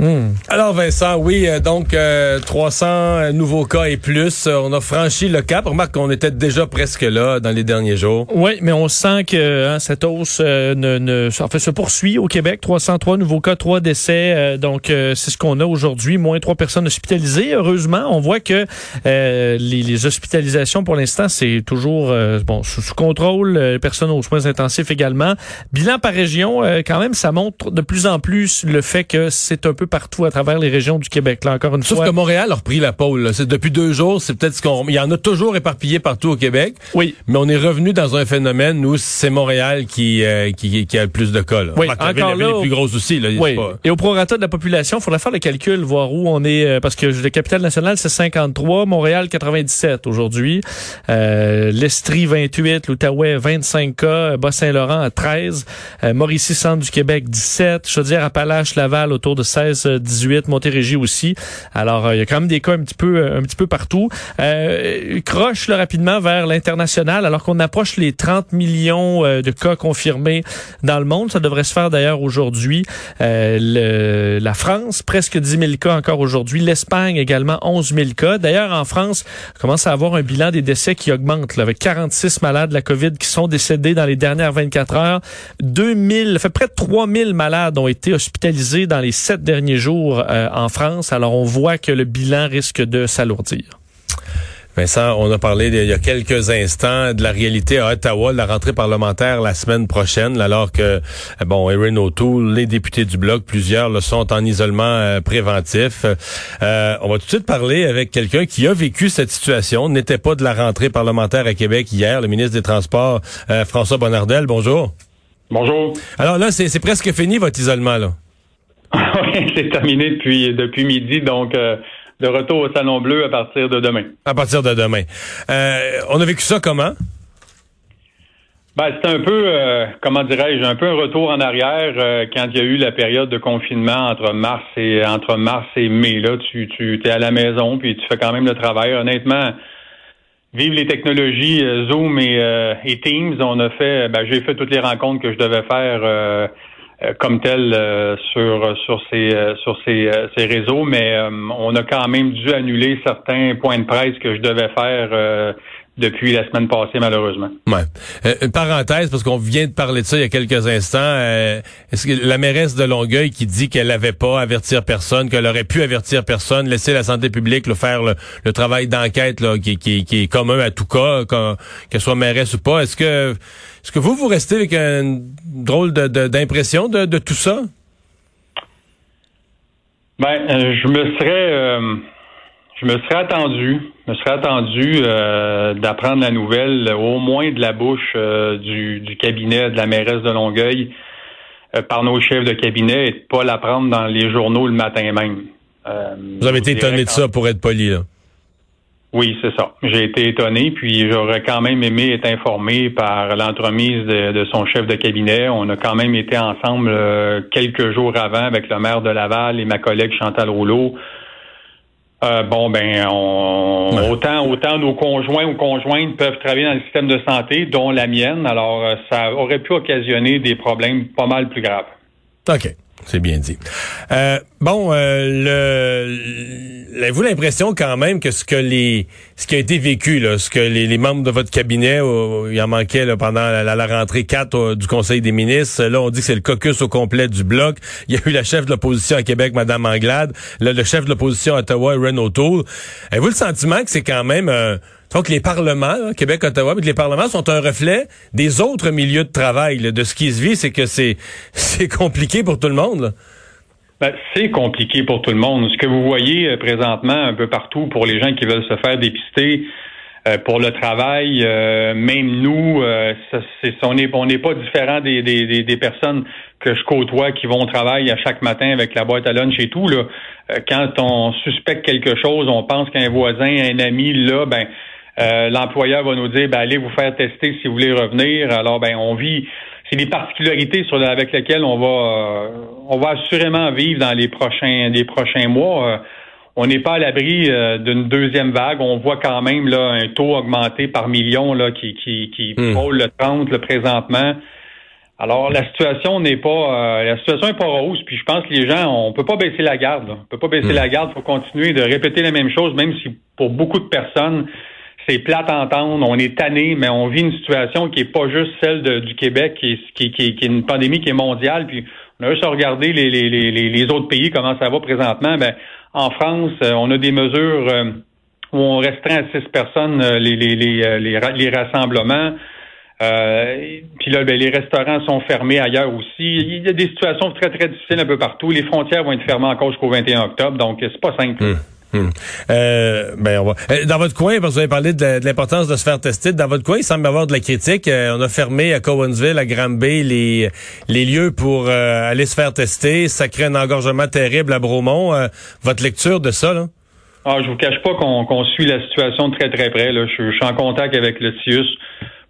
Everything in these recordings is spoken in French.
Hmm. Alors Vincent, oui, euh, donc euh, 300 euh, nouveaux cas et plus. Euh, on a franchi le cap. Remarque qu'on était déjà presque là dans les derniers jours. Oui, mais on sent que hein, cette hausse se poursuit au Québec. 303 nouveaux cas, 3 décès. donc c'est ce qu'on a aujourd'hui. Moins 3 personnes hospitalisées. Heureusement, on voit que les, les, hospitalisations pour l'instant, c'est toujours bon sous, sous contrôle. personnes aux soins intensifs également. Bilan par région, quand même, ça montre de plus en plus le fait que c'est un peu partout à travers les régions du Québec. Là, encore une Sauf fois. que Montréal a repris la pôle. C'est depuis deux jours. C'est peut-être ce qu'on. Il y en a toujours éparpillé partout au Québec. Oui. Mais on est revenu dans un phénomène où c'est Montréal qui, euh, qui, qui a le plus de cas. Là. Oui. Encore là. les plus grosses aussi. Là, oui. pas... Et au prorata de la population, il faudrait faire le calcul, voir où on est, euh, parce que le capital national c'est 53, Montréal 97 aujourd'hui, euh, l'Estrie 28, l'Outaouais 25 cas, Bas-Saint-Laurent à 13, euh, Mauricie centre du Québec 17, Chaudière-Appalaches, Laval autour de 16, 18, Montérégie aussi. Alors, euh, il y a quand même des cas un petit peu, un petit peu partout. Euh, croche là, rapidement vers l'international, alors qu'on approche les 30 millions euh, de cas confirmés dans le monde. Ça devrait se faire d'ailleurs aujourd'hui. Euh, la France, presque 10 000 cas encore aujourd'hui. L'Espagne également 11 000 cas. D'ailleurs, en France, on commence à avoir un bilan des décès qui augmente, là, avec 46 malades de la COVID qui sont décédés dans les dernières 24 heures. 2000, fait près de 3 000 malades ont été hospitalisés dans les sept derniers jours euh, en France. Alors, on voit que le bilan risque de s'alourdir. Vincent, on a parlé il y a quelques instants de la réalité à Ottawa, de la rentrée parlementaire la semaine prochaine, alors que, bon, Erin O'Toole, les députés du Bloc, plusieurs le sont en isolement euh, préventif. Euh, on va tout de suite parler avec quelqu'un qui a vécu cette situation, n'était pas de la rentrée parlementaire à Québec hier, le ministre des Transports, euh, François Bonnardel. Bonjour. Bonjour. Alors là, c'est presque fini votre isolement, là. C'est terminé depuis, depuis midi, donc... Euh de retour au Salon Bleu à partir de demain. À partir de demain. Euh, on a vécu ça comment? Ben, c'est un peu, euh, comment dirais-je, un peu un retour en arrière euh, quand il y a eu la période de confinement entre mars et entre mars et mai. Là, tu, tu es à la maison puis tu fais quand même le travail. Honnêtement, vive les technologies Zoom et, et, Teams. On a fait, ben, j'ai fait toutes les rencontres que je devais faire comme tel euh, sur sur ces sur ces, ces réseaux, mais euh, on a quand même dû annuler certains points de presse que je devais faire euh, depuis la semaine passée, malheureusement. Ouais. une parenthèse, parce qu'on vient de parler de ça il y a quelques instants. Est-ce que la mairesse de Longueuil qui dit qu'elle n'avait pas à avertir personne, qu'elle aurait pu avertir personne, laisser la santé publique le faire le, le travail d'enquête là, qui, qui, qui, est commun à tout cas, qu'elle soit mairesse ou pas. Est-ce que est-ce que vous, vous restez avec une drôle d'impression de, de, de, tout ça? Ben, euh, je me serais euh, je me serais attendu, me serais attendu euh, d'apprendre la nouvelle au moins de la bouche du, du, cabinet de la mairesse de Longueuil par nos chefs de cabinet et de pas l'apprendre dans les journaux le matin même. vous avez été étonné de ça pour être poli, là. Oui, c'est ça. J'ai été étonné, puis j'aurais quand même aimé être informé par l'entremise de, de, son chef de cabinet. On a quand même été ensemble euh, quelques jours avant avec le maire de Laval et ma collègue Chantal Rouleau. Euh, bon, ben, on, ouais. autant, autant nos conjoints ou conjointes peuvent travailler dans le système de santé, dont la mienne. Alors, euh, ça aurait pu occasionner des problèmes pas mal plus graves. OK. C'est bien dit. Euh, bon, euh, le, avez-vous l'impression quand même que ce que les, ce qui a été vécu, là, ce que les, les membres de votre cabinet, euh, il en manquait là, pendant la, la, rentrée 4 euh, du Conseil des ministres. Là, on dit que c'est le caucus au complet du bloc. Il y a eu la chef de l'opposition à Québec, Madame Anglade, là, le chef de l'opposition à Ottawa, Ren O'Toole. Avez-vous le sentiment que c'est quand même donc les parlements, là, Québec, Ottawa, mais les parlements sont un reflet des autres milieux de travail. Là, de ce qui se vit, c'est que c'est c'est compliqué pour tout le monde. Là. Ben, c'est compliqué pour tout le monde. Ce que vous voyez présentement un peu partout pour les gens qui veulent se faire dépister, euh, pour le travail. Euh, même nous, euh, on n'est on n'est pas différent des, des, des, personnes que je côtoie qui vont au travail à chaque matin avec la boîte à lunch et tout. Là. quand on suspecte quelque chose, on pense qu'un voisin, un ami, là, ben l'employeur va nous dire ben, allez vous faire tester si vous voulez revenir. Alors ben on vit c'est des particularités sur, avec lesquelles on va on va assurément vivre dans les prochains les prochains mois on n'est pas à l'abri euh, d'une deuxième vague. On voit quand même là un taux augmenté par million là qui qui, qui hmm. frôle le 30 le présentement. Alors la situation n'est pas euh, la situation n'est pas rose. Puis je pense que les gens on peut pas baisser la garde. Là. On peut pas baisser hmm. la garde. Faut continuer de répéter la même chose, même si pour beaucoup de personnes c'est plate à entendre. On est tanné, mais on vit une situation qui est pas juste celle du Québec, qui est une pandémie qui est mondiale. Puis on a juste à regarder les, autres pays comment ça va présentement. Ben en France, euh, on a des mesures euh, où on restreint à six personnes euh, les, rassemblements. puis là, ben, les restaurants sont fermés ailleurs aussi. Il y a des situations très, très difficiles un peu partout. Les frontières vont être fermées encore jusqu'au 21 octobre, donc c'est pas simple. Hum, hum. ben on va. Dans votre coin, parce que vous avez parlé de, l'importance de se faire tester, dans votre coin, il semble y avoir de la critique. on a fermé à Cowansville, à Granby, les, les lieux pour aller se faire tester. Ça crée un engorgement terrible à Bromont. votre lecture de ça, là? Ah, je vous cache pas qu'on suit la situation très très près. Là. Je, suis en contact avec le CIUS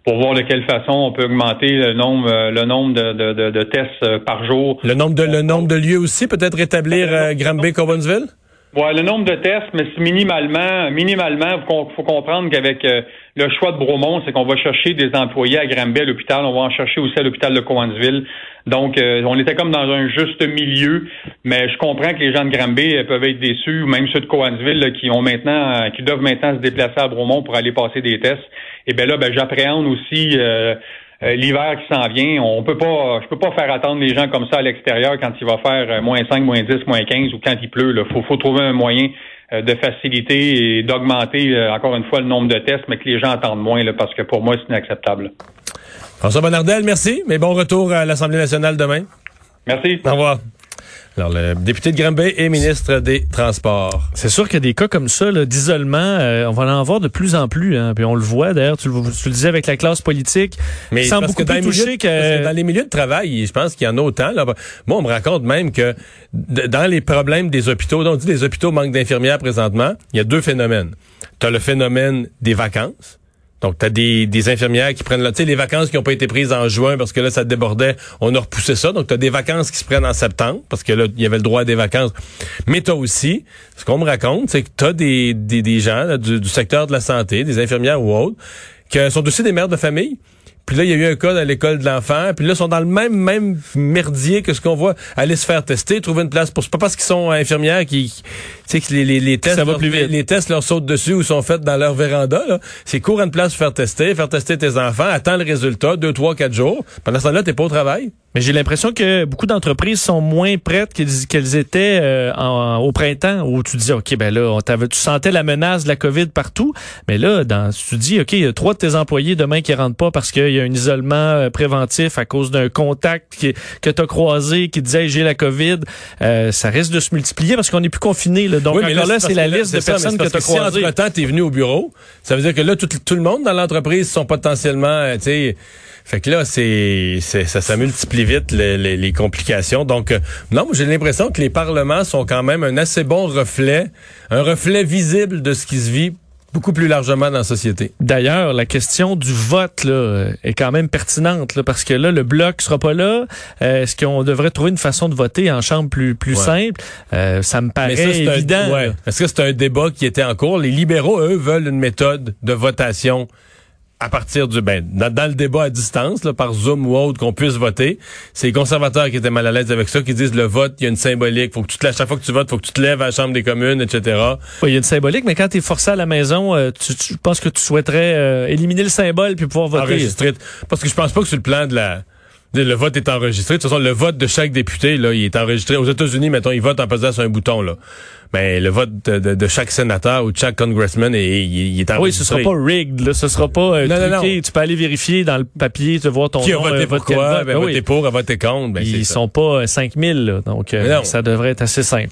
pour voir de quelle façon on peut augmenter le nombre le nombre de, de, de, tests par jour. Le nombre de le nombre de lieux aussi, peut-être rétablir euh, Granby, Cowansville? Ouais, le nombre de tests, mais c'est minimalement, minimalement, faut, faut comprendre qu'avec euh, le choix de Bromont, c'est qu'on va chercher des employés à Granby à l'hôpital, on va en chercher aussi à l'hôpital de Cowansville. Donc, euh, on était comme dans un juste milieu, mais je comprends que les gens de Granby euh, peuvent être déçus, même ceux de Cowansville qui ont maintenant, qui doivent maintenant se déplacer à Bromont pour aller passer des tests. Et bien là, ben, j'appréhende aussi euh, l'hiver qui s'en vient, on peut pas, je peux pas faire attendre les gens comme ça à l'extérieur quand il va faire euh, moins 5, moins 10, moins 15 ou quand il pleut. Il faut, faut trouver un moyen euh, de faciliter et d'augmenter encore une fois le nombre de tests, mais que les gens attendent moins là, parce que pour moi, c'est inacceptable. François Bonnardel, merci, mais bon retour à l'Assemblée nationale demain. Merci. Au revoir. Alors, le député de Granby et ministre des Transports. C'est sûr qu'il y a des cas comme ça d'isolement, euh, on va en voir de plus en plus. Hein, puis on le voit d'ailleurs, tu, le disais avec la classe politique. Mais sans beaucoup que dans, touché que... dans les milieux de travail, je pense qu'il y en a autant. Là. Moi, on me raconte même que dans les problèmes des hôpitaux, on dit les hôpitaux manquent d'infirmières présentement, il y a deux phénomènes. Tu as le phénomène des vacances donc, tu as des, des, infirmières qui prennent là, tu sais, les vacances qui n'ont pas été prises en juin parce que là, ça débordait, on a repoussé ça. Donc, tu as des vacances qui se prennent en septembre parce que là, il y avait le droit à des vacances. Mais tu aussi, ce qu'on me raconte, c'est que tu des, des, des gens du, du, secteur de la santé, des infirmières ou autres, qui sont aussi des mères de famille puis là, il y a eu un cas dans l'école de l'enfant. Puis là, ils sont dans le même même merdier que ce qu'on voit. Aller se faire tester, trouver une place pour... C'est pas parce qu'ils sont infirmières qui... Tu sais, que les, les, les tests... Ça va plus vite. Les tests leur sautent dessus ou sont faits dans leur véranda. C'est cours une place pour faire tester, faire tester tes enfants, attends le résultat, deux, trois, quatre jours. Pendant ce temps-là, t'es pas au travail. Mais j'ai l'impression que beaucoup d'entreprises sont moins prêtes qu'elles étaient euh, au printemps où tu dis OK ben là tu sentais la menace de la Covid partout mais là dans tu dis OK il y a trois de tes employés demain qui rentrent pas parce qu'il y a un isolement euh, préventif à cause d'un contact que tu as croisé qui disait j'ai la Covid euh, ça risque de se multiplier parce qu'on n'est plus confiné là. donc mais là, c'est la liste de personnes que, tu as croisées. Si entre-temps tu es venu au bureau ça veut dire que là tout, tout le monde dans l'entreprise sont potentiellement tu sais fait que là, c'est, ça, ça multiplie vite les, les, complications. Donc, euh, non, j'ai l'impression que les parlements sont quand même un assez bon reflet, un reflet visible de ce qui se vit beaucoup plus largement dans la société. D'ailleurs, la question du vote là, est quand même pertinente là, parce que là, le bloc sera pas là. Euh, est-ce qu'on devrait trouver une façon de voter en chambre plus plus simple? Euh, Ça me paraît évident. ouais. Est-ce que c'est un débat qui était en cours? Les libéraux, eux, veulent une méthode de votation à partir du ben dans, le débat à distance là, par Zoom ou autre qu'on puisse voter, c'est les conservateurs qui étaient mal à l'aise avec ça, qui disent le vote, il y a une symbolique, faut que tu te à chaque fois que tu votes, faut que tu te lèves à la chambre des communes, etc. il y a une symbolique, mais quand tu es forcé à la maison, euh, tu, tu penses que tu souhaiterais euh, éliminer le symbole puis pouvoir voter? Enregistrer. Parce que je pense pas que sur le plan de la le vote est enregistré. De toute façon, le vote de chaque député, là, il est enregistré. Aux États-Unis, mettons, ils votent en pesant sur un bouton, là. Mais ben, le vote de, de, chaque sénateur ou de chaque congressman, est, il, est enregistré. Oui, ce sera pas rigged, là. Ce sera pas euh, non, non, Tu peux aller vérifier dans le papier, tu voir ton Qui nom. a voté euh, pour quoi? Ben, voter pour, a voté contre. Ben, Ils sont pas 5000, euh, là. Donc, euh, ça devrait être assez simple.